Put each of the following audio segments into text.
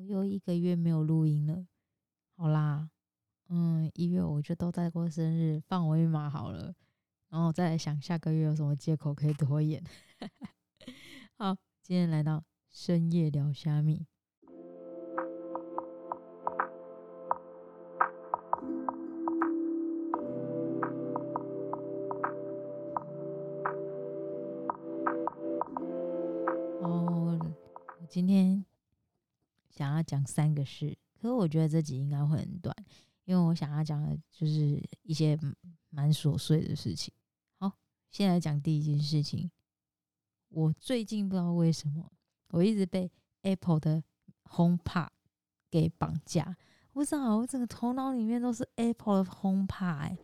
我又一个月没有录音了。好啦，嗯，一月我就都在过生日，放我一马好了。然后再来想下个月有什么借口可以拖延。好，今天来到深夜聊虾米。哦，我今天要讲三个事，可是我觉得这集应该会很短，因为我想要讲的就是一些蛮琐碎的事情。好，先来讲第一件事情。我最近不知道为什么，我一直被 Apple 的 HomePod 给绑架。不知道，我整个头脑里面都是 Apple 的 HomePod。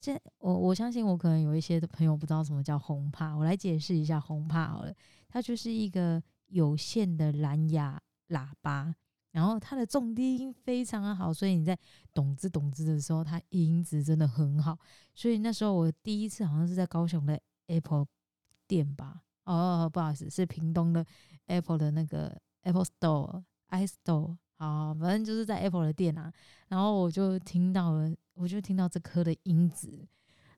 这我我相信，我可能有一些的朋友不知道什么叫 HomePod，我来解释一下 HomePod 好了。它就是一个有线的蓝牙喇叭，然后它的重低音非常的好，所以你在咚吱咚吱的时候，它音质真的很好。所以那时候我第一次好像是在高雄的 Apple 店吧。哦，不好意思，是屏东的 Apple 的那个 Apple Store、iStore，好，反正就是在 Apple 的店啊。然后我就听到了，我就听到这颗的音质，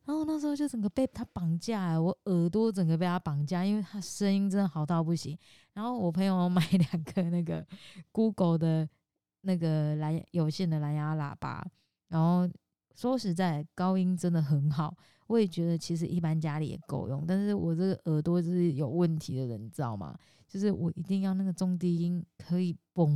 然后那时候就整个被他绑架，我耳朵整个被他绑架，因为他声音真的好到不行。然后我朋友买两个那个 Google 的那个蓝有线的蓝牙喇叭，然后说实在，高音真的很好。我也觉得其实一般家里也够用，但是我这个耳朵就是有问题的人，你知道吗？就是我一定要那个中低音可以嘣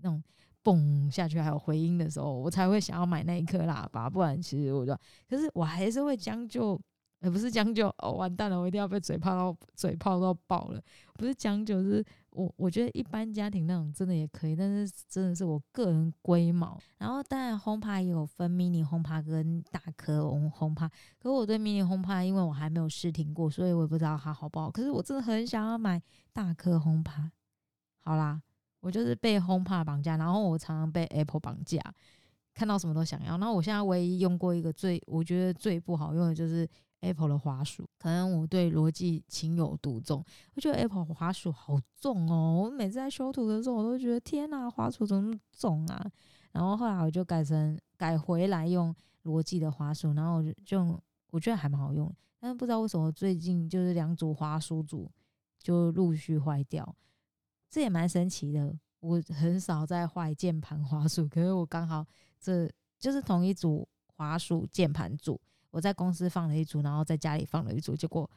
那种嘣下去，还有回音的时候，我才会想要买那一颗喇叭，不然其实我就，可是我还是会将就。也不是将就哦，完蛋了，我一定要被嘴炮到嘴炮到爆了。不是将就，是我我觉得一般家庭那种真的也可以，但是真的是我个人龟毛。然后当然轰趴也有分 mini 轰趴跟大颗轰轰趴，可是我对 mini 轰趴，因为我还没有试听过，所以我也不知道它好不好。可是我真的很想要买大颗轰趴。好啦，我就是被轰趴绑架，然后我常常被 Apple 绑架，看到什么都想要。然后我现在唯一用过一个最我觉得最不好用的就是。Apple 的滑鼠，可能我对逻辑情有独钟。我觉得 Apple 滑鼠好重哦，我每次在修图的时候，我都觉得天哪，滑鼠怎么那么重啊？然后后来我就改成改回来用逻辑的滑鼠，然后就就我觉得还蛮好用。但是不知道为什么最近就是两组滑鼠组就陆续坏掉，这也蛮神奇的。我很少在坏键盘滑鼠，可是我刚好这就是同一组滑鼠键盘组。我在公司放了一组，然后在家里放了一组，结果，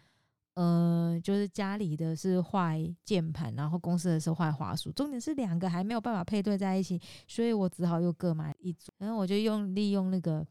呃，就是家里的是坏键盘，然后公司的是坏滑鼠，重点是两个还没有办法配对在一起，所以我只好又各买一组，然后我就用利用那个。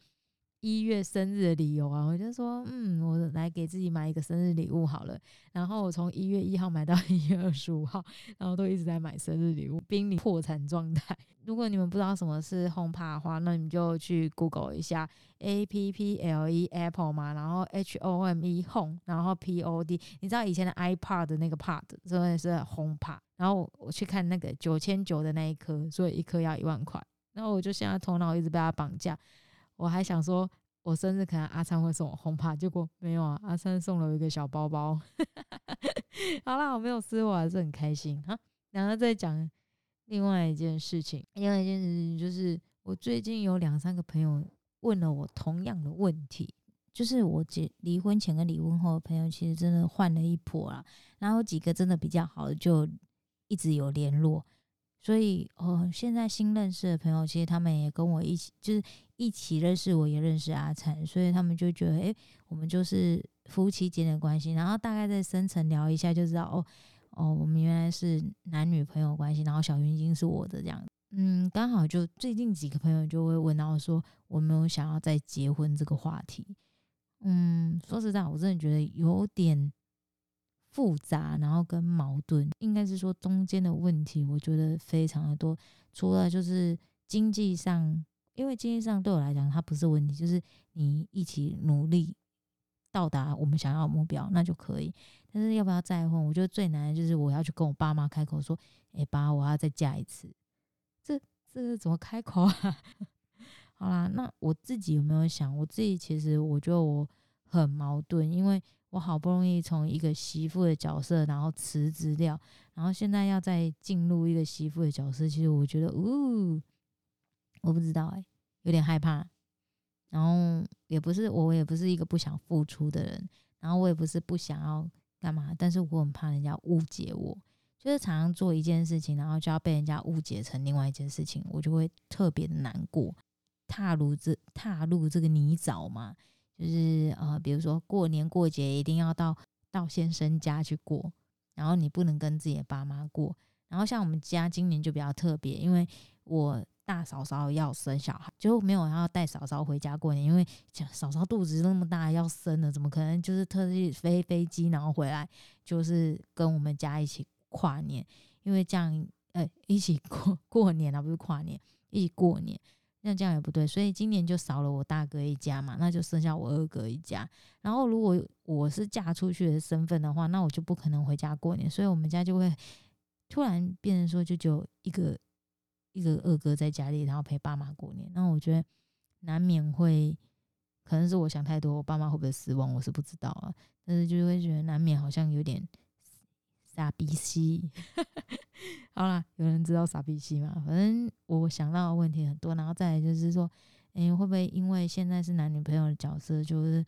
一月生日的理由啊，我就说，嗯，我来给自己买一个生日礼物好了。然后我从一月一号买到 一月二十五号，然后都一直在买生日礼物，濒临破产状态。如果你们不知道什么是 HomePod 的话，那你们就去 Google 一下 A P P L E Apple 嘛，然后 H O M E Home，然后 P O D。你知道以前的 iPad 的那个 Pod 真的是 HomePod，然后我去看那个九千九的那一颗，所以一颗要一万块。然后我就现在头脑一直被它绑架。我还想说，我生日可能阿灿会送我红帕，结果没有啊，阿灿送了我一个小包包。好啦，我没有撕，我还是很开心哈。然后再讲另外一件事情，另外一件事情就是，我最近有两三个朋友问了我同样的问题，就是我结离婚前跟离婚后的朋友，其实真的换了一波啦。然后几个真的比较好的，就一直有联络。所以，哦，现在新认识的朋友，其实他们也跟我一起，就是一起认识，我也认识阿灿，所以他们就觉得，诶，我们就是夫妻间的关系。然后大概在深层聊一下，就知道，哦，哦，我们原来是男女朋友关系。然后小云经是我的这样，嗯，刚好就最近几个朋友就会问到说，我没有想要再结婚这个话题。嗯，说实在，我真的觉得有点。复杂，然后跟矛盾，应该是说中间的问题，我觉得非常的多。除了就是经济上，因为经济上对我来讲它不是问题，就是你一起努力到达我们想要的目标，那就可以。但是要不要再婚，我觉得最难的就是我要去跟我爸妈开口说：“哎，爸，我要再嫁一次。”这这怎么开口啊？好啦，那我自己有没有想？我自己其实我觉得我很矛盾，因为。我好不容易从一个媳妇的角色，然后辞职掉，然后现在要再进入一个媳妇的角色，其实我觉得，呜，我不知道哎，有点害怕。然后也不是，我也不是一个不想付出的人，然后我也不是不想要干嘛，但是我很怕人家误解我，就是常常做一件事情，然后就要被人家误解成另外一件事情，我就会特别的难过。踏入这踏入这个泥沼嘛，就是呃，比如说过年过节一定要到到先生家去过，然后你不能跟自己的爸妈过。然后像我们家今年就比较特别，因为我大嫂嫂要生小孩，就没有要带嫂嫂回家过年，因为嫂嫂肚子那么大要生了，怎么可能就是特地飞飞机然后回来，就是跟我们家一起跨年，因为这样呃一起过 过年啊，不是跨年，一起过年。那这样也不对，所以今年就少了我大哥一家嘛，那就剩下我二哥一家。然后如果我是嫁出去的身份的话，那我就不可能回家过年，所以我们家就会突然变成说，就只有一个一个二哥在家里，然后陪爸妈过年。那我觉得难免会，可能是我想太多，我爸妈会不会失望，我是不知道啊。但是就会觉得难免好像有点。傻逼西，好啦，有人知道傻逼西吗？反正我想到的问题很多，然后再来就是说，哎，会不会因为现在是男女朋友的角色，就是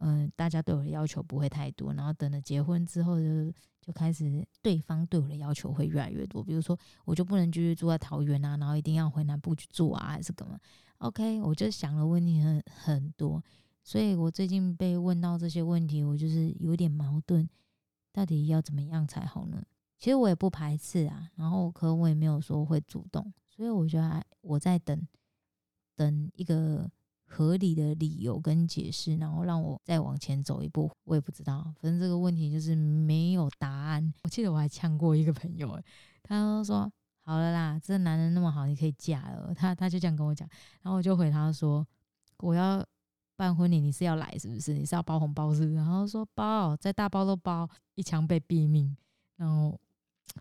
嗯，大家对我的要求不会太多，然后等了结婚之后，就就开始对方对我的要求会越来越多，比如说我就不能继续住在桃园啊，然后一定要回南部去住啊，还是干嘛？OK，我就想了问题很很多，所以我最近被问到这些问题，我就是有点矛盾。到底要怎么样才好呢？其实我也不排斥啊，然后可我也没有说会主动，所以我觉得我在等等一个合理的理由跟解释，然后让我再往前走一步。我也不知道，反正这个问题就是没有答案。我记得我还呛过一个朋友，他说：“好了啦，这男人那么好，你可以嫁了。”他他就这样跟我讲，然后我就回他说：“我要。”办婚礼你是要来是不是？你是要包红包是不是？然后说包，再大包都包，一枪被毙命。然后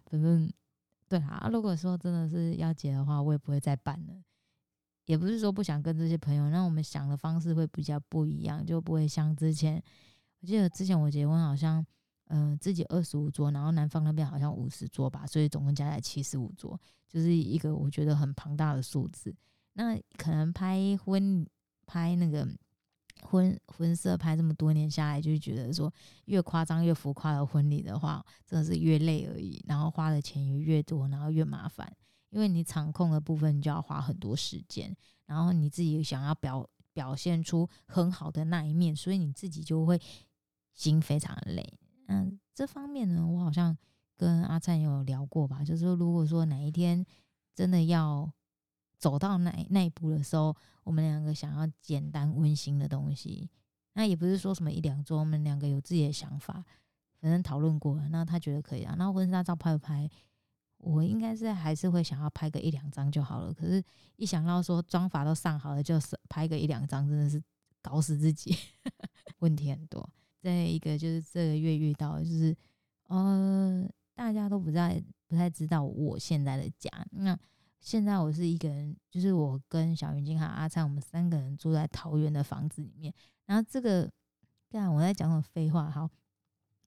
反正对啊，如果说真的是要结的话，我也不会再办了。也不是说不想跟这些朋友，那我们想的方式会比较不一样，就不会像之前。我记得之前我结婚好像，嗯，自己二十五桌，然后男方那边好像五十桌吧，所以总共加起来七十五桌，就是一个我觉得很庞大的数字。那可能拍婚拍那个。婚婚摄拍这么多年下来，就觉得说越夸张越浮夸的婚礼的话，真的是越累而已。然后花的钱也越多，然后越麻烦，因为你场控的部分就要花很多时间，然后你自己想要表表现出很好的那一面，所以你自己就会心非常累。嗯，这方面呢，我好像跟阿灿有聊过吧，就是说如果说哪一天真的要。走到那那一步的时候，我们两个想要简单温馨的东西，那也不是说什么一两桌，我们两个有自己的想法，反正讨论过了，那他觉得可以啊。那婚纱照拍不拍？我应该是还是会想要拍个一两张就好了。可是，一想到说妆法都上好了，就是拍个一两张，真的是搞死自己，问题很多。再一个就是这个月遇到，就是呃，大家都不在不太知道我现在的家那。现在我是一个人，就是我跟小云晶和阿灿，我们三个人住在桃园的房子里面。然后这个，干我在讲什么废话？好，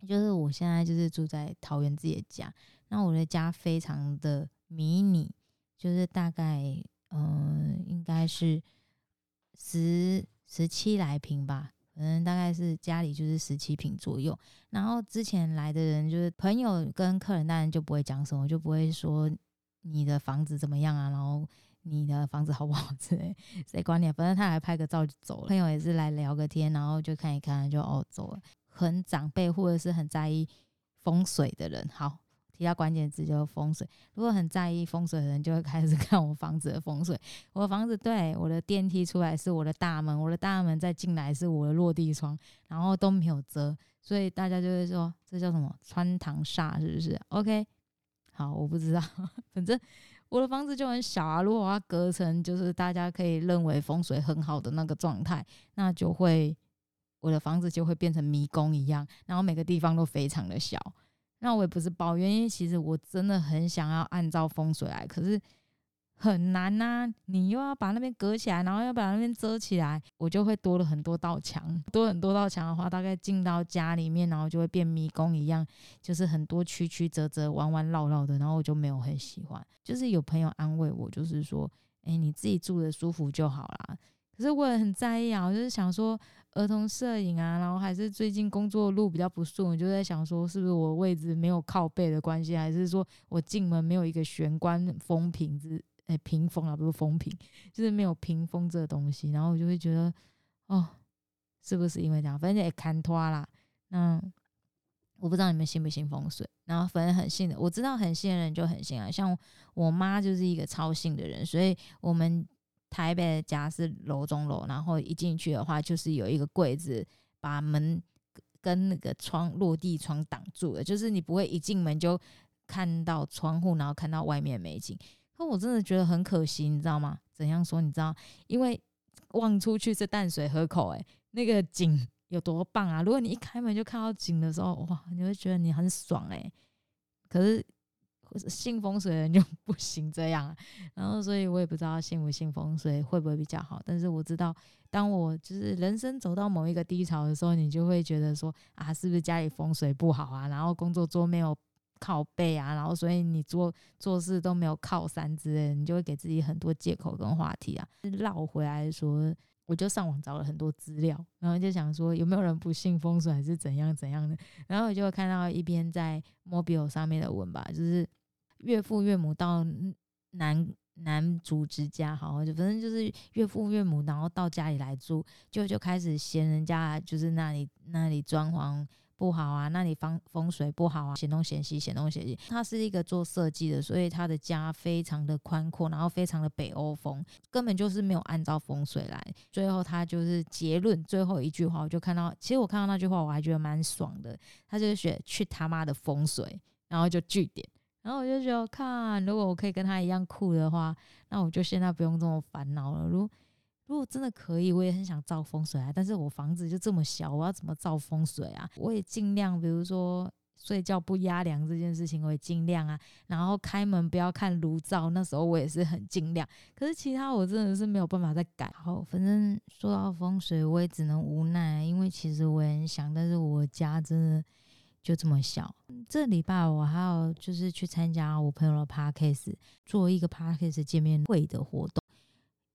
就是我现在就是住在桃园自己的家。那我的家非常的迷你，就是大概嗯，应该是十十七来平吧，可能大概是家里就是十七平左右。然后之前来的人，就是朋友跟客人，当然就不会讲什么，就不会说。你的房子怎么样啊？然后你的房子好不好？之类，谁管你啊？反正他来拍个照就走了。朋友也是来聊个天，然后就看一看，就哦走了。很长辈或者是很在意风水的人，好提到关键字就是风水。如果很在意风水的人，就会开始 看我房子的风水。我的房子对我的电梯出来是我的大门，我的大门再进来是我的落地窗，然后都没有遮，所以大家就会说这叫什么穿堂煞，是不是？OK。好，我不知道，反正我的房子就很小啊。如果我要隔成就是大家可以认为风水很好的那个状态，那就会我的房子就会变成迷宫一样，然后每个地方都非常的小。那我也不是抱怨，因为其实我真的很想要按照风水来，可是很难呐，你又要把那边隔起来，然后要把那边遮起来，我就会多了很多道墙。多很多道墙的话，大概进到家里面，然后就会变迷宫一样，就是很多曲曲折折、弯弯绕绕的，然后我就没有很喜欢。就是有朋友安慰我，就是说，哎，你自己住的舒服就好啦。可是我也很在意啊，我就是想说，儿童摄影啊，然后还是最近工作路比较不顺，我就在想说，是不是我位置没有靠背的关系，还是说我进门没有一个玄关封屏子？哎，屏风啊，不是风屏，就是没有屏风这个东西，然后我就会觉得，哦，是不是因为这样？反正也看拖啦。那我不知道你们信不信风水，然后反正很信的，我知道很信的人就很信啊。像我妈就是一个超信的人，所以我们台北的家是楼中楼，然后一进去的话就是有一个柜子把门跟那个窗落地窗挡住了，就是你不会一进门就看到窗户，然后看到外面美景。可我真的觉得很可惜，你知道吗？怎样说？你知道，因为望出去是淡水河口，诶，那个景有多棒啊！如果你一开门就看到景的时候，哇，你会觉得你很爽，诶。可是信风水的人就 不行这样，然后所以我也不知道信不信风水会不会比较好。但是我知道，当我就是人生走到某一个低潮的时候，你就会觉得说啊，是不是家里风水不好啊？然后工作桌没有。靠背啊，然后所以你做做事都没有靠山之类，你就会给自己很多借口跟话题啊。绕回来说，我就上网找了很多资料，然后就想说有没有人不信风水还是怎样怎样的，然后我就会看到一篇在 mobile 上面的文吧，就是岳父岳母到男男主之家，好，就反正就是岳父岳母，然后到家里来住，就就开始嫌人家就是那里那里装潢。不好啊，那里风风水不好啊，嫌东嫌西，嫌东嫌西。他是一个做设计的，所以他的家非常的宽阔，然后非常的北欧风，根本就是没有按照风水来。最后他就是结论最后一句话，我就看到，其实我看到那句话我还觉得蛮爽的。他就是写去他妈的风水，然后就据点。然后我就觉得，看如果我可以跟他一样酷的话，那我就现在不用这么烦恼了。如如果真的可以，我也很想造风水啊。但是我房子就这么小，我要怎么造风水啊？我也尽量，比如说睡觉不压梁这件事情，我也尽量啊。然后开门不要看炉灶，那时候我也是很尽量。可是其他我真的是没有办法再改。好，反正说到风水，我也只能无奈，因为其实我也很想，但是我家真的就这么小。这礼拜我还有就是去参加我朋友的 parkcase，做一个 parkcase 见面会的活动。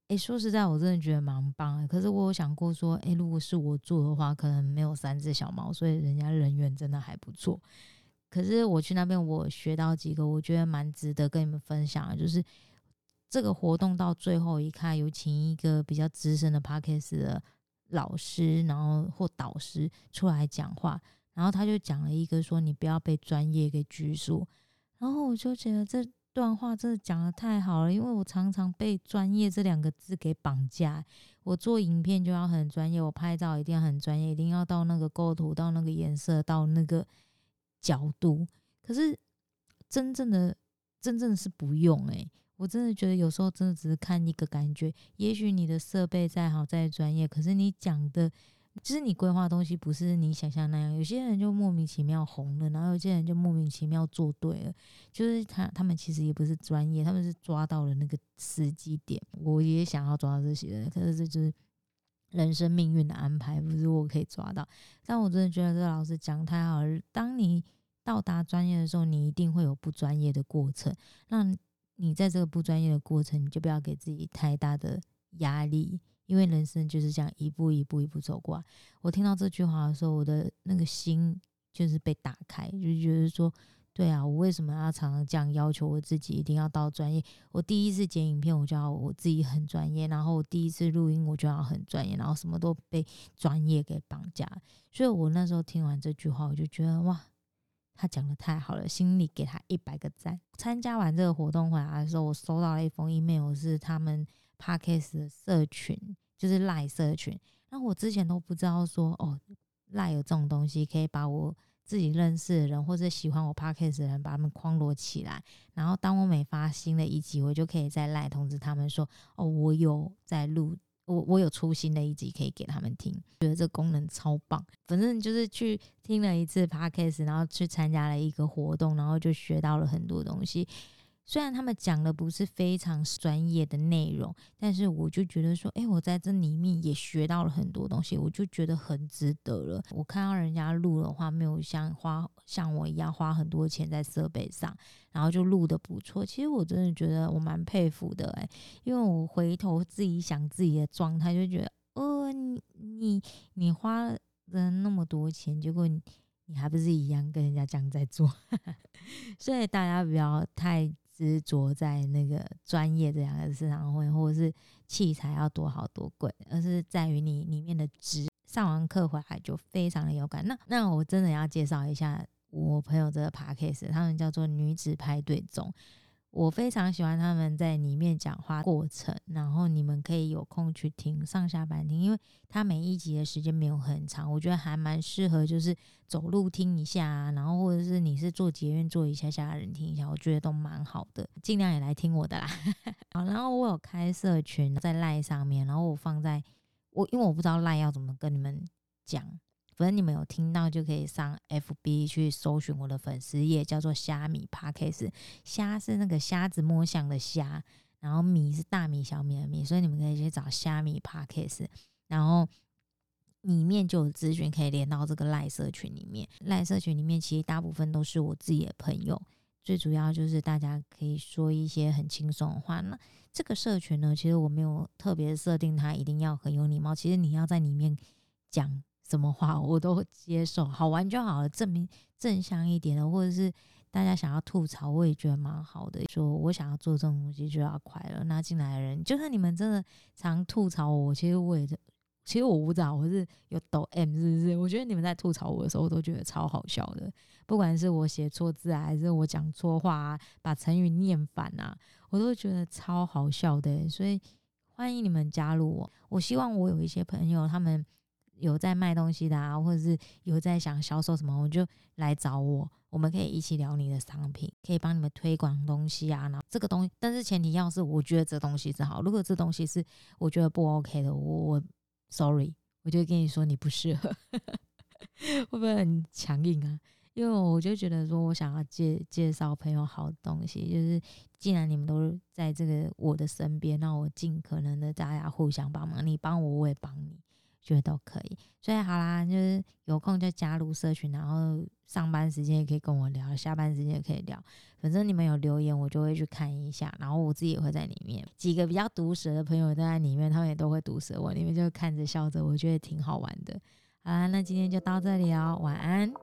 哎，说实在，我真的觉得蛮棒的。可是我有想过说，哎，如果是我做的话，可能没有三只小猫，所以人家人缘真的还不错。可是我去那边，我学到几个，我觉得蛮值得跟你们分享的。就是这个活动到最后一看，有请一个比较资深的 p a r k e s 的老师，然后或导师出来讲话，然后他就讲了一个说，你不要被专业给拘束。然后我就觉得这。段话真的讲的太好了，因为我常常被“专业”这两个字给绑架。我做影片就要很专业，我拍照一定要很专业，一定要到那个构图、到那个颜色、到那个角度。可是真正的、真正是不用诶，我真的觉得有时候真的只是看一个感觉。也许你的设备再好、再专业，可是你讲的。就是你规划东西不是你想象那样，有些人就莫名其妙红了，然后有些人就莫名其妙做对了。就是他他们其实也不是专业，他们是抓到了那个时机点。我也想要抓到这些，可是这就是人生命运的安排，不是我可以抓到。但我真的觉得这个老师讲太好了。当你到达专业的时候，你一定会有不专业的过程。那你在这个不专业的过程，你就不要给自己太大的压力。因为人生就是这样一步一步一步走过来。我听到这句话的时候，我的那个心就是被打开，就觉得说，对啊，我为什么要常常这样要求我自己，一定要到专业？我第一次剪影片，我就要我自己很专业；然后我第一次录音，我就要很专业；然后什么都被专业给绑架。所以我那时候听完这句话，我就觉得哇，他讲的太好了，心里给他一百个赞。参加完这个活动回来的时候，我收到了一封 email，是他们。Parkes 的社群就是赖社群，那我之前都不知道说哦，赖有这种东西，可以把我自己认识的人或者喜欢我 Parkes 的人，把他们框罗起来。然后当我每发新的一集，我就可以在赖通知他们说，哦，我有在录，我我有出新的一集可以给他们听。觉得这功能超棒，反正就是去听了一次 Parkes，然后去参加了一个活动，然后就学到了很多东西。虽然他们讲的不是非常专业的内容，但是我就觉得说，哎，我在这里面也学到了很多东西，我就觉得很值得了。我看到人家录的话，没有像花像我一样花很多钱在设备上，然后就录的不错。其实我真的觉得我蛮佩服的，哎，因为我回头自己想自己的状态，就觉得，呃，你你你花了那么多钱，结果你你还不是一样跟人家这样在做，所以大家不要太。执着在那个专业这两个市场会，或者是器材要多好多贵，而是在于你里面的值。上完课回来就非常的有感。那那我真的要介绍一下我朋友这个 p a c k a g e 他们叫做女子派对中。我非常喜欢他们在里面讲话过程，然后你们可以有空去听上下班听，因为他每一集的时间没有很长，我觉得还蛮适合，就是走路听一下，啊然后或者是你是做捷运做一下下的人听一下，我觉得都蛮好的，尽量也来听我的啦。好，然后我有开社群在赖上面，然后我放在我因为我不知道赖要怎么跟你们讲。反正你们有听到就可以上 FB 去搜寻我的粉丝页，叫做虾米 Parkes。虾是那个虾子摸象的虾，然后米是大米小米的米，所以你们可以去找虾米 Parkes，然后里面就有资讯可以连到这个赖社群里面。赖社群里面其实大部分都是我自己的朋友，最主要就是大家可以说一些很轻松的话。那这个社群呢，其实我没有特别设定它一定要很有礼貌，其实你要在里面讲。什么话我都接受，好玩就好了，证明正向一点的，或者是大家想要吐槽，我也觉得蛮好的。说我想要做这种东西就要快乐，那进来的人，就算你们真的常吐槽我，其实我也，其实我不知道我是有抖 M 是不是？我觉得你们在吐槽我的时候，我都觉得超好笑的，不管是我写错字啊，还是我讲错话啊，把成语念反啊，我都觉得超好笑的。所以欢迎你们加入我，我希望我有一些朋友他们。有在卖东西的啊，或者是有在想销售什么，我就来找我，我们可以一起聊你的商品，可以帮你们推广东西啊。然后这个东西，但是前提要是我觉得这东西是好，如果这东西是我觉得不 OK 的，我我 sorry，我就跟你说你不适合，会不会很强硬啊？因为我就觉得说我想要介介绍朋友好东西，就是既然你们都在这个我的身边，那我尽可能的大家互相帮忙，你帮我，我也帮你。觉得都可以，所以好啦，就是有空就加入社群，然后上班时间也可以跟我聊，下班时间也可以聊。反正你们有留言，我就会去看一下，然后我自己也会在里面。几个比较毒舌的朋友都在里面，他们也都会毒舌我，你们就看着笑着，我觉得挺好玩的。好啦，那今天就到这里哦，晚安。